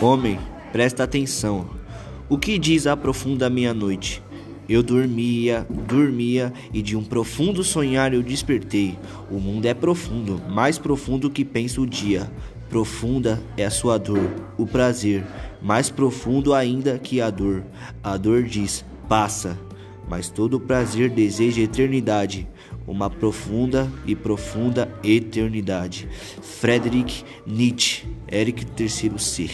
Homem, presta atenção. O que diz a profunda meia-noite? Eu dormia, dormia e de um profundo sonhar eu despertei. O mundo é profundo, mais profundo que pensa o dia. Profunda é a sua dor, o prazer, mais profundo ainda que a dor. A dor diz: passa, mas todo prazer deseja eternidade, uma profunda e profunda eternidade. Frederick Nietzsche, Eric III C.